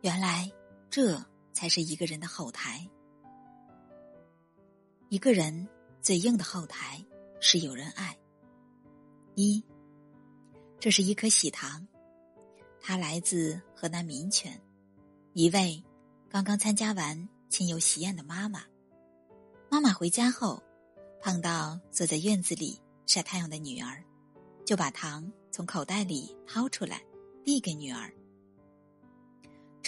原来，这才是一个人的后台。一个人最硬的后台是有人爱。一，这是一颗喜糖，它来自河南民权，一位刚刚参加完亲友喜宴的妈妈。妈妈回家后，碰到坐在院子里晒太阳的女儿，就把糖从口袋里掏出来，递给女儿。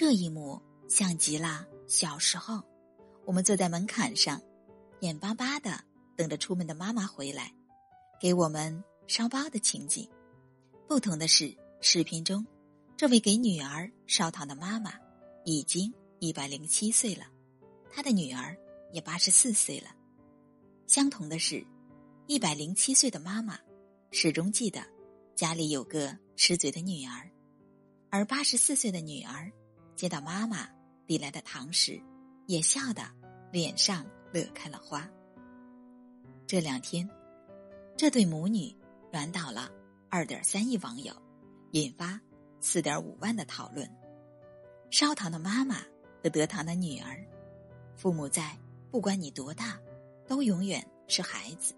这一幕像极了小时候，我们坐在门槛上，眼巴巴的等着出门的妈妈回来，给我们烧包的情景。不同的是，视频中这位给女儿烧糖的妈妈已经一百零七岁了，她的女儿。也八十四岁了。相同的是，一百零七岁的妈妈始终记得家里有个吃嘴的女儿，而八十四岁的女儿接到妈妈递来的糖时，也笑得脸上乐开了花。这两天，这对母女软倒了二点三亿网友，引发四点五万的讨论。烧糖的妈妈和得糖的女儿，父母在。不管你多大，都永远是孩子。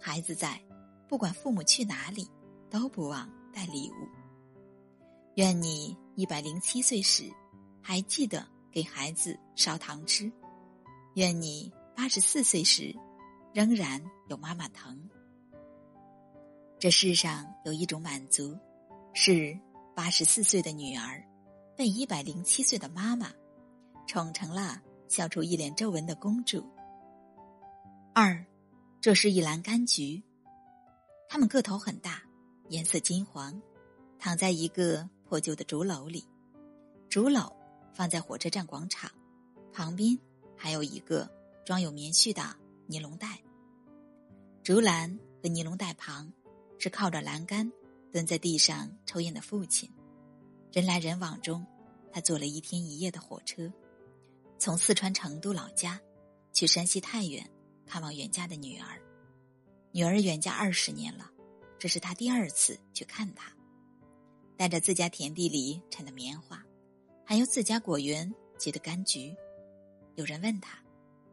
孩子在，不管父母去哪里，都不忘带礼物。愿你一百零七岁时，还记得给孩子烧糖吃；愿你八十四岁时，仍然有妈妈疼。这世上有一种满足，是八十四岁的女儿被一百零七岁的妈妈宠成了。笑出一脸皱纹的公主。二，这是一篮柑橘，它们个头很大，颜色金黄，躺在一个破旧的竹篓里。竹篓放在火车站广场，旁边还有一个装有棉絮的尼龙袋。竹篮和尼龙袋旁是靠着栏杆蹲在地上抽烟的父亲。人来人往中，他坐了一天一夜的火车。从四川成都老家去山西太原看望远嫁的女儿，女儿远嫁二十年了，这是他第二次去看她。带着自家田地里产的棉花，还有自家果园结的柑橘。有人问他：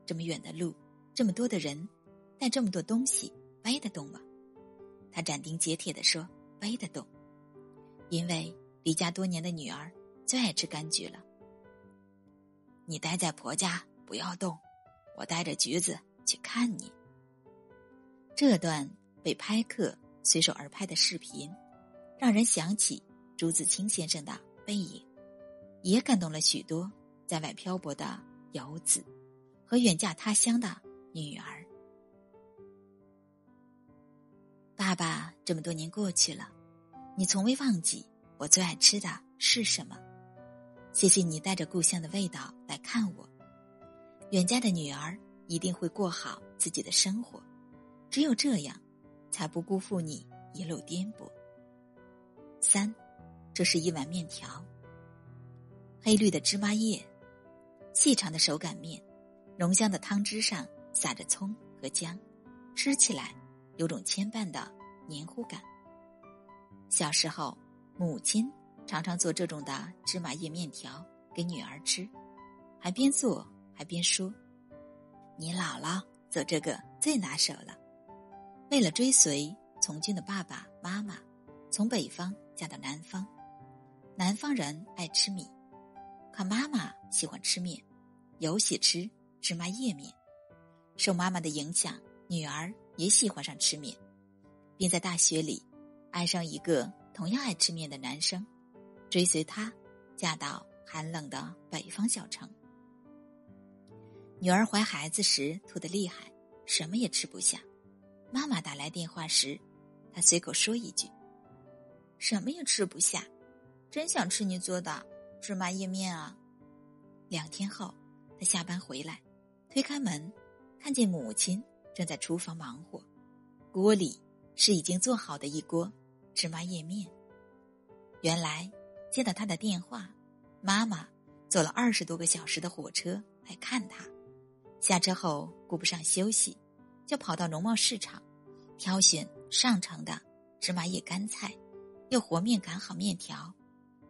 这么远的路，这么多的人，带这么多东西，背得动吗？他斩钉截铁地说：背得动，因为离家多年的女儿最爱吃柑橘了。你待在婆家不要动，我带着橘子去看你。这段被拍客随手而拍的视频，让人想起朱自清先生的背影，也感动了许多在外漂泊的游子和远嫁他乡的女儿。爸爸，这么多年过去了，你从未忘记我最爱吃的是什么。谢谢你带着故乡的味道来看我。远嫁的女儿一定会过好自己的生活，只有这样，才不辜负你一路颠簸。三，这是一碗面条。黑绿的芝麻叶，细长的手擀面，浓香的汤汁上撒着葱和姜，吃起来有种牵绊的黏糊感。小时候，母亲。常常做这种的芝麻叶面条给女儿吃，还边做还边说：“你姥姥做这个最拿手了。”为了追随从军的爸爸妈妈，从北方嫁到南方。南方人爱吃米，可妈妈喜欢吃面，尤喜吃芝麻叶面。受妈妈的影响，女儿也喜欢上吃面，并在大学里爱上一个同样爱吃面的男生。追随他，嫁到寒冷的北方小城。女儿怀孩子时吐得厉害，什么也吃不下。妈妈打来电话时，她随口说一句：“什么也吃不下，真想吃你做的芝麻叶面啊。”两天后，他下班回来，推开门，看见母亲正在厨房忙活，锅里是已经做好的一锅芝麻叶面。原来。接到他的电话，妈妈坐了二十多个小时的火车来看他。下车后顾不上休息，就跑到农贸市场，挑选上乘的芝麻叶干菜，又和面擀好面条，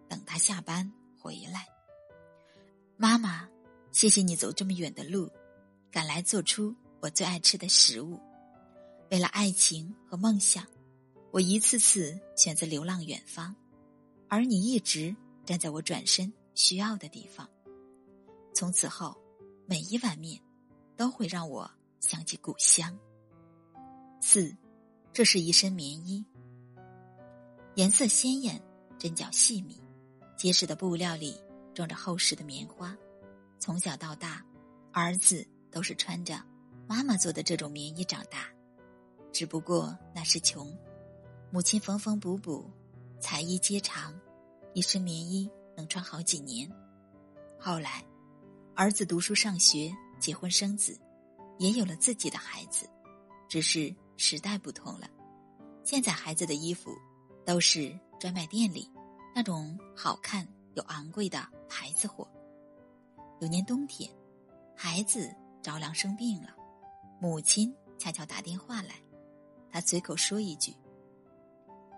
等他下班回来。妈妈，谢谢你走这么远的路，赶来做出我最爱吃的食物。为了爱情和梦想，我一次次选择流浪远方，而你一直站在我转身需要的地方。从此后，每一碗面都会让我想起故乡。四，这是一身棉衣，颜色鲜艳，针脚细密，结实的布料里装着厚实的棉花。从小到大，儿子都是穿着妈妈做的这种棉衣长大，只不过那时穷，母亲缝缝补补，裁衣接长，一身棉衣能穿好几年。后来。儿子读书上学，结婚生子，也有了自己的孩子，只是时代不同了。现在孩子的衣服都是专卖店里那种好看又昂贵的牌子货。有年冬天，孩子着凉生病了，母亲恰巧打电话来，他随口说一句：“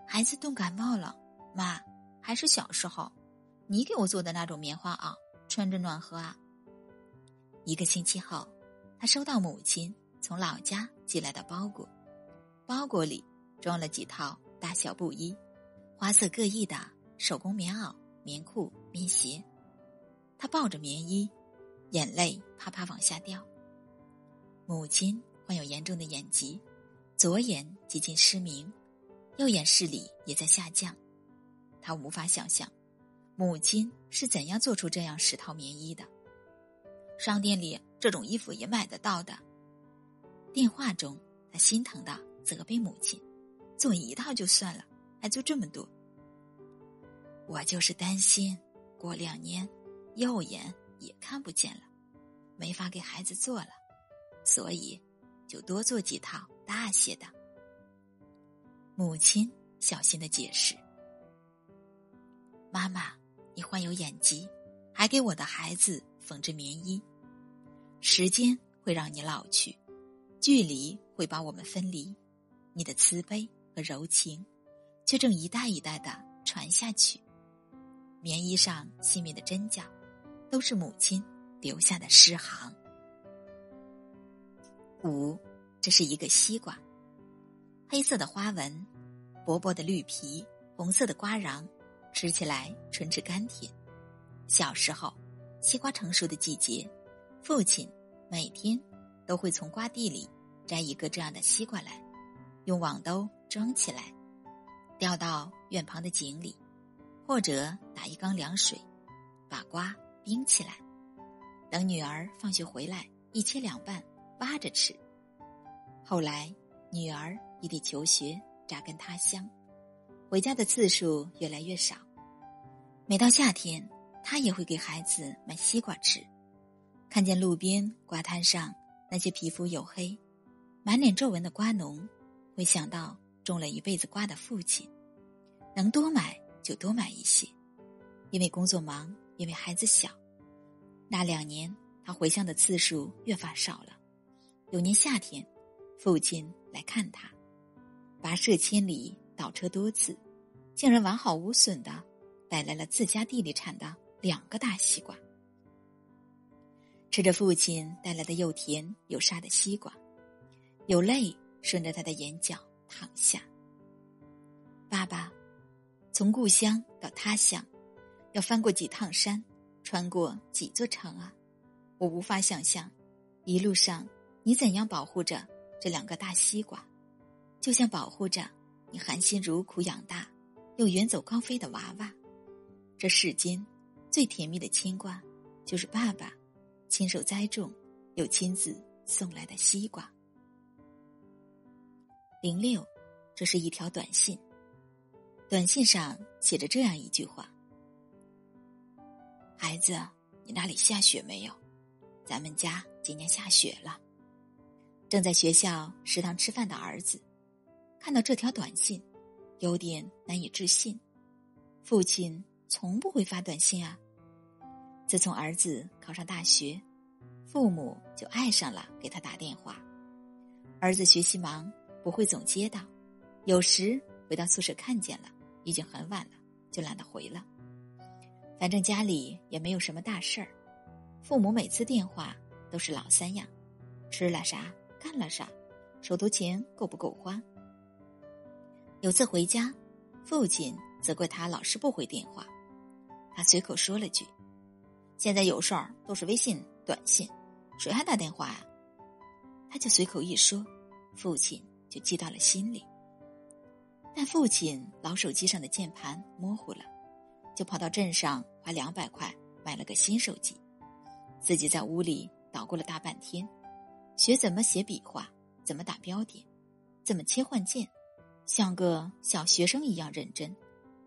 孩子冻感冒了，妈，还是小时候你给我做的那种棉花袄，穿着暖和啊。”一个星期后，他收到母亲从老家寄来的包裹，包裹里装了几套大小布衣、花色各异的手工棉袄、棉裤、棉鞋。他抱着棉衣，眼泪啪啪往下掉。母亲患有严重的眼疾，左眼几近失明，右眼视力也在下降。他无法想象，母亲是怎样做出这样十套棉衣的。商店里这种衣服也买得到的。电话中，他心疼的责备母亲：“做一套就算了，还做这么多。”我就是担心，过两年右眼也看不见了，没法给孩子做了，所以就多做几套大些的。母亲小心的解释：“妈妈，你患有眼疾。”还给我的孩子缝制棉衣。时间会让你老去，距离会把我们分离，你的慈悲和柔情，却正一代一代的传下去。棉衣上细密的针脚，都是母亲留下的诗行。五，这是一个西瓜，黑色的花纹，薄薄的绿皮，红色的瓜瓤，吃起来纯质甘甜。小时候，西瓜成熟的季节，父亲每天都会从瓜地里摘一个这样的西瓜来，用网兜装起来，掉到院旁的井里，或者打一缸凉水，把瓜冰起来，等女儿放学回来一切两半挖着吃。后来，女儿异地求学，扎根他乡，回家的次数越来越少，每到夏天。他也会给孩子买西瓜吃，看见路边瓜摊上那些皮肤黝黑、满脸皱纹的瓜农，会想到种了一辈子瓜的父亲，能多买就多买一些，因为工作忙，因为孩子小。那两年，他回乡的次数越发少了。有年夏天，父亲来看他，跋涉千里，倒车多次，竟然完好无损的带来了自家地里产的。两个大西瓜，吃着父亲带来的又甜又沙的西瓜，有泪顺着他的眼角淌下。爸爸，从故乡到他乡，要翻过几趟山，穿过几座城啊！我无法想象，一路上你怎样保护着这两个大西瓜，就像保护着你含辛茹苦养大又远走高飞的娃娃。这世间。最甜蜜的牵挂，就是爸爸亲手栽种又亲自送来的西瓜。零六，这是一条短信。短信上写着这样一句话：“孩子，你那里下雪没有？咱们家今年下雪了。”正在学校食堂吃饭的儿子，看到这条短信，有点难以置信。父亲从不会发短信啊。自从儿子考上大学，父母就爱上了给他打电话。儿子学习忙，不会总接到，有时回到宿舍看见了，已经很晚了，就懒得回了。反正家里也没有什么大事儿，父母每次电话都是老三样：吃了啥，干了啥，手头钱够不够花。有次回家，父亲责怪他老是不回电话，他随口说了句：“现在有事儿都是微信、短信，谁还打电话呀？”他就随口一说，父亲就记到了心里。但父亲老手机上的键盘模糊了，就跑到镇上花两百块买了个新手机，自己在屋里捣鼓了大半天，学怎么写笔画，怎么打标点，怎么切换键，像个小学生一样认真，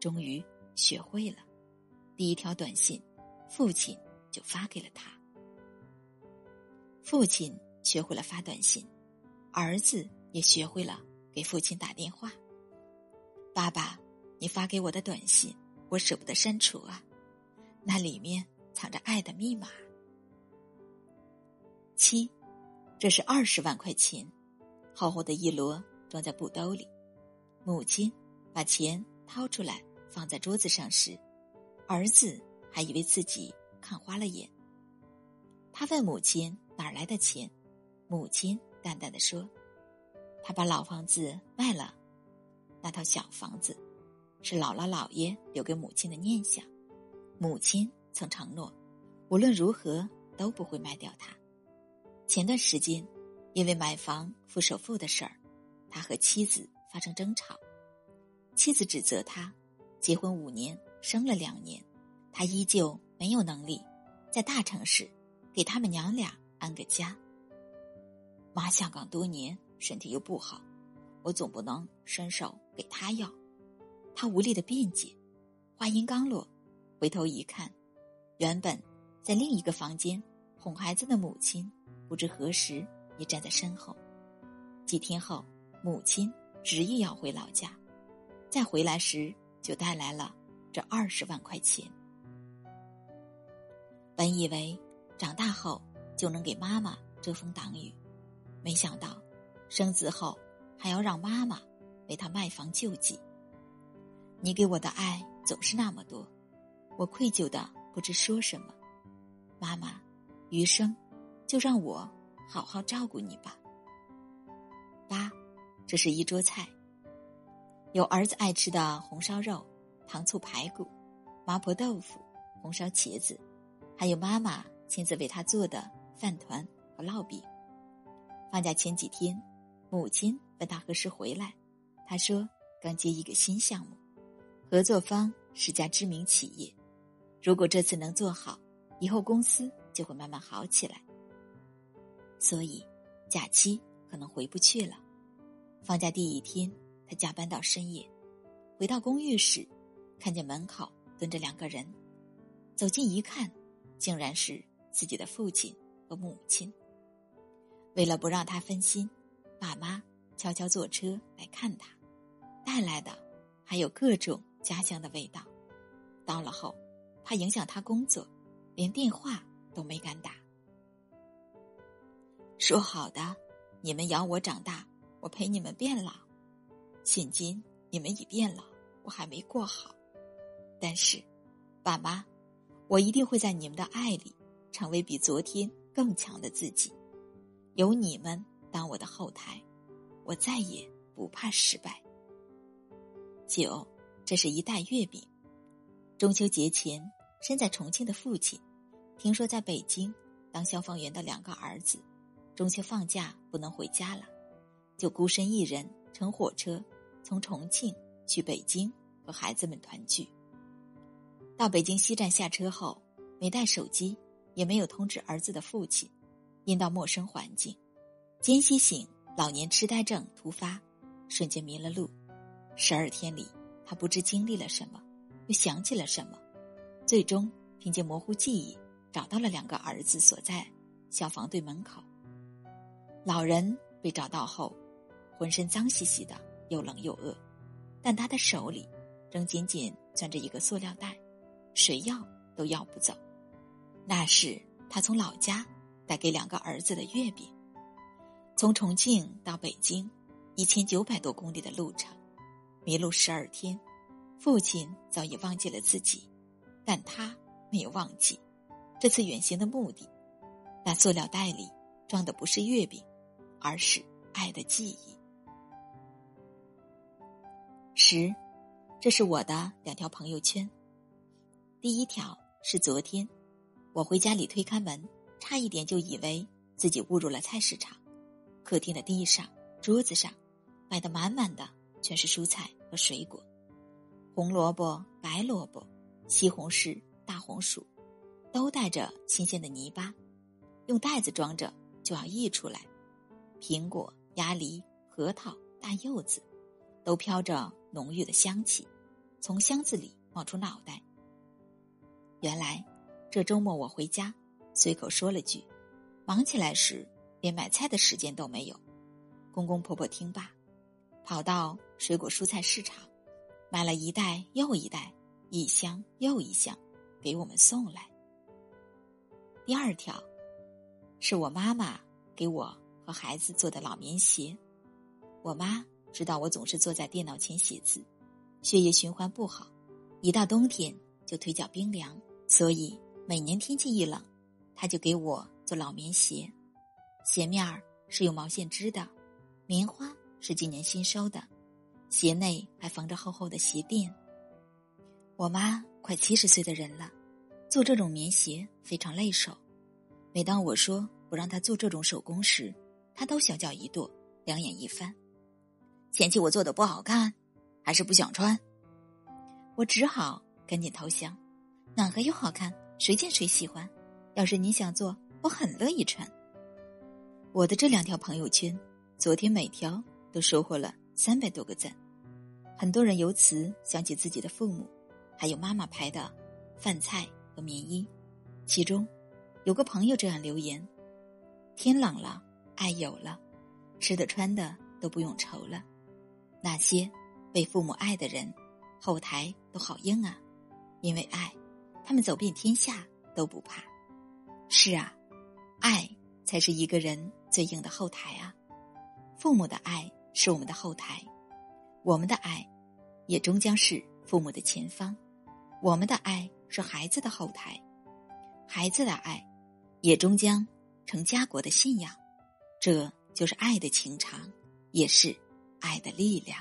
终于学会了。第一条短信，父亲就发给了他。父亲。学会了发短信，儿子也学会了给父亲打电话。爸爸，你发给我的短信，我舍不得删除啊，那里面藏着爱的密码。七，这是二十万块钱，厚厚的一摞装在布兜里。母亲把钱掏出来放在桌子上时，儿子还以为自己看花了眼。他问母亲哪儿来的钱。母亲淡淡的说：“他把老房子卖了，那套小房子是姥姥姥爷留给母亲的念想。母亲曾承诺，无论如何都不会卖掉它。前段时间，因为买房付首付的事儿，他和妻子发生争吵。妻子指责他，结婚五年，生了两年，他依旧没有能力在大城市给他们娘俩安个家。”妈下岗多年，身体又不好，我总不能伸手给他要。他无力的辩解，话音刚落，回头一看，原本在另一个房间哄孩子的母亲，不知何时也站在身后。几天后，母亲执意要回老家，再回来时就带来了这二十万块钱。本以为长大后就能给妈妈遮风挡雨。没想到，生子后还要让妈妈为他卖房救济。你给我的爱总是那么多，我愧疚的不知说什么。妈妈，余生就让我好好照顾你吧。八，这是一桌菜，有儿子爱吃的红烧肉、糖醋排骨、麻婆豆腐、红烧茄子，还有妈妈亲自为他做的饭团和烙饼。放假前几天，母亲问他何时回来，他说刚接一个新项目，合作方是家知名企业，如果这次能做好，以后公司就会慢慢好起来。所以，假期可能回不去了。放假第一天，他加班到深夜，回到公寓时，看见门口蹲着两个人，走近一看，竟然是自己的父亲和母亲。为了不让他分心，爸妈悄悄坐车来看他，带来的还有各种家乡的味道。到了后，怕影响他工作，连电话都没敢打。说好的，你们养我长大，我陪你们变老。现今你们已变老，我还没过好。但是，爸妈，我一定会在你们的爱里，成为比昨天更强的自己。有你们当我的后台，我再也不怕失败。九，这是一袋月饼。中秋节前，身在重庆的父亲，听说在北京当消防员的两个儿子，中秋放假不能回家了，就孤身一人乘火车从重庆去北京和孩子们团聚。到北京西站下车后，没带手机，也没有通知儿子的父亲。因到陌生环境，间歇性老年痴呆症突发，瞬间迷了路。十二天里，他不知经历了什么，又想起了什么，最终凭借模糊记忆找到了两个儿子所在消防队门口。老人被找到后，浑身脏兮兮的，又冷又饿，但他的手里仍紧紧攥着一个塑料袋，谁要都要不走。那是他从老家。带给两个儿子的月饼。从重庆到北京，一千九百多公里的路程，迷路十二天，父亲早已忘记了自己，但他没有忘记。这次远行的目的，那塑料袋里装的不是月饼，而是爱的记忆。十，这是我的两条朋友圈。第一条是昨天，我回家里推开门，差一点就以为自己误入了菜市场。客厅的地上、桌子上，摆的满满的全是蔬菜和水果，红萝卜、白萝卜、西红柿、大红薯，都带着新鲜的泥巴，用袋子装着就要溢出来。苹果、鸭梨、核桃、大柚子，都飘着浓郁的香气，从箱子里冒出脑袋。原来，这周末我回家，随口说了句：“忙起来时。”连买菜的时间都没有，公公婆婆听罢，跑到水果蔬菜市场，买了一袋又一袋，一箱又一箱，给我们送来。第二条，是我妈妈给我和孩子做的老棉鞋。我妈知道我总是坐在电脑前写字，血液循环不好，一到冬天就腿脚冰凉，所以每年天气一冷，她就给我做老棉鞋。鞋面儿是用毛线织的，棉花是今年新收的，鞋内还缝着厚厚的鞋垫。我妈快七十岁的人了，做这种棉鞋非常累手。每当我说不让她做这种手工时，她都小脚一跺，两眼一翻，嫌弃我做的不好看，还是不想穿。我只好赶紧投降，暖和又好看，谁见谁喜欢。要是你想做，我很乐意穿。我的这两条朋友圈，昨天每条都收获了三百多个赞，很多人由此想起自己的父母，还有妈妈拍的饭菜和棉衣。其中，有个朋友这样留言：“天冷了，爱有了，吃的穿的都不用愁了。那些被父母爱的人，后台都好硬啊，因为爱，他们走遍天下都不怕。是啊，爱才是一个人。”最硬的后台啊，父母的爱是我们的后台，我们的爱，也终将是父母的前方；我们的爱是孩子的后台，孩子的爱，也终将成家国的信仰。这就是爱的情长，也是爱的力量。